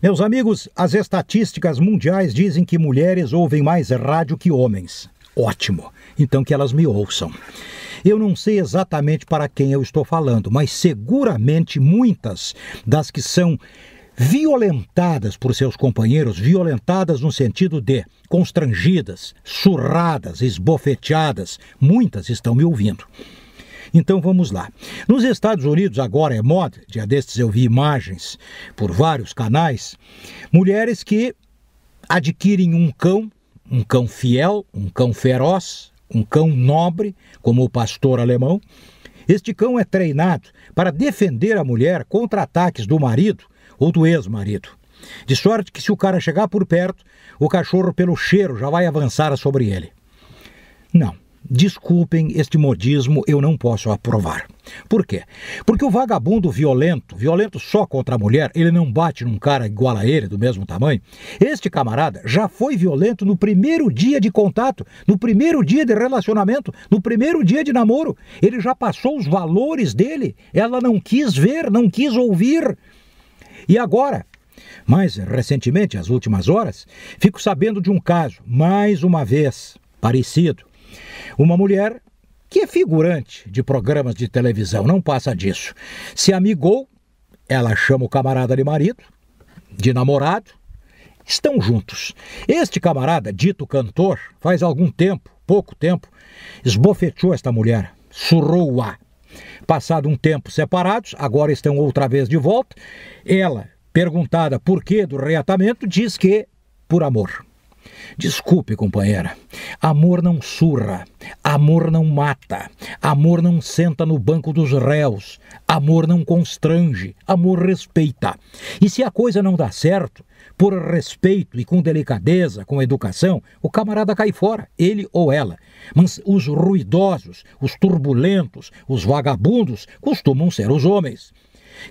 Meus amigos, as estatísticas mundiais dizem que mulheres ouvem mais rádio que homens. Ótimo, então que elas me ouçam. Eu não sei exatamente para quem eu estou falando, mas seguramente muitas das que são violentadas por seus companheiros, violentadas no sentido de constrangidas, surradas, esbofeteadas, muitas estão me ouvindo. Então vamos lá. Nos Estados Unidos agora é moda, dia destes eu vi imagens por vários canais, mulheres que adquirem um cão, um cão fiel, um cão feroz, um cão nobre, como o pastor alemão. Este cão é treinado para defender a mulher contra ataques do marido ou do ex-marido. De sorte que se o cara chegar por perto, o cachorro pelo cheiro já vai avançar sobre ele. Não. Desculpem este modismo, eu não posso aprovar. Por quê? Porque o vagabundo violento, violento só contra a mulher, ele não bate num cara igual a ele, do mesmo tamanho. Este camarada já foi violento no primeiro dia de contato, no primeiro dia de relacionamento, no primeiro dia de namoro. Ele já passou os valores dele. Ela não quis ver, não quis ouvir. E agora, mais recentemente, as últimas horas, fico sabendo de um caso, mais uma vez, parecido uma mulher que é figurante de programas de televisão, não passa disso. Se amigou, ela chama o camarada de marido, de namorado, estão juntos. Este camarada, dito cantor, faz algum tempo, pouco tempo, esbofeteou esta mulher, surrou-a. Passado um tempo separados, agora estão outra vez de volta. Ela, perguntada por que do reatamento, diz que por amor. Desculpe, companheira. Amor não surra, amor não mata, amor não senta no banco dos réus, amor não constrange, amor respeita. E se a coisa não dá certo, por respeito e com delicadeza, com educação, o camarada cai fora, ele ou ela. Mas os ruidosos, os turbulentos, os vagabundos costumam ser os homens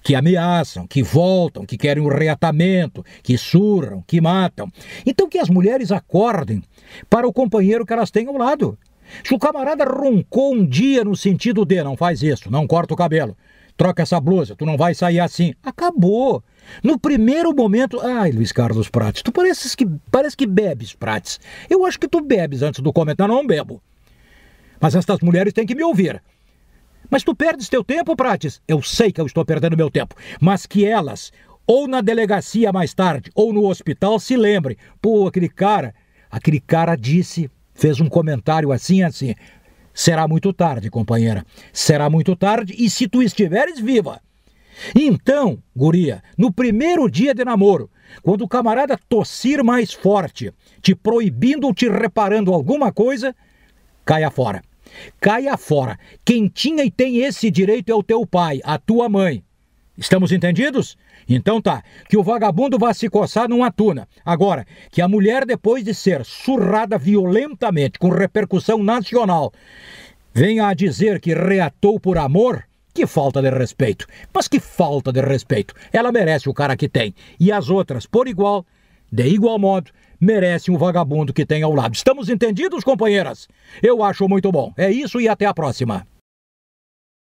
que ameaçam, que voltam, que querem o reatamento, que surram, que matam. Então que as mulheres acordem para o companheiro que elas têm ao lado. Se o camarada roncou um dia no sentido de não faz isso, não corta o cabelo, troca essa blusa, tu não vai sair assim. Acabou. No primeiro momento, ai, Luiz Carlos Prates, tu pareces que, parece que bebes, Prates. Eu acho que tu bebes antes do comentário, não bebo. Mas estas mulheres têm que me ouvir. Mas tu perdes teu tempo, Prates? Eu sei que eu estou perdendo meu tempo, mas que elas, ou na delegacia mais tarde, ou no hospital, se lembrem. Pô, aquele cara, aquele cara disse, fez um comentário assim, assim. Será muito tarde, companheira. Será muito tarde, e se tu estiveres viva. Então, guria, no primeiro dia de namoro, quando o camarada tossir mais forte, te proibindo ou te reparando alguma coisa, caia fora. Caia fora. Quem tinha e tem esse direito é o teu pai, a tua mãe. Estamos entendidos? Então tá, que o vagabundo vá se coçar numa tuna. Agora, que a mulher, depois de ser surrada violentamente, com repercussão nacional, venha a dizer que reatou por amor, que falta de respeito. Mas que falta de respeito. Ela merece o cara que tem. E as outras, por igual, de igual modo, merecem o vagabundo que tem ao lado. Estamos entendidos, companheiras? Eu acho muito bom. É isso e até a próxima.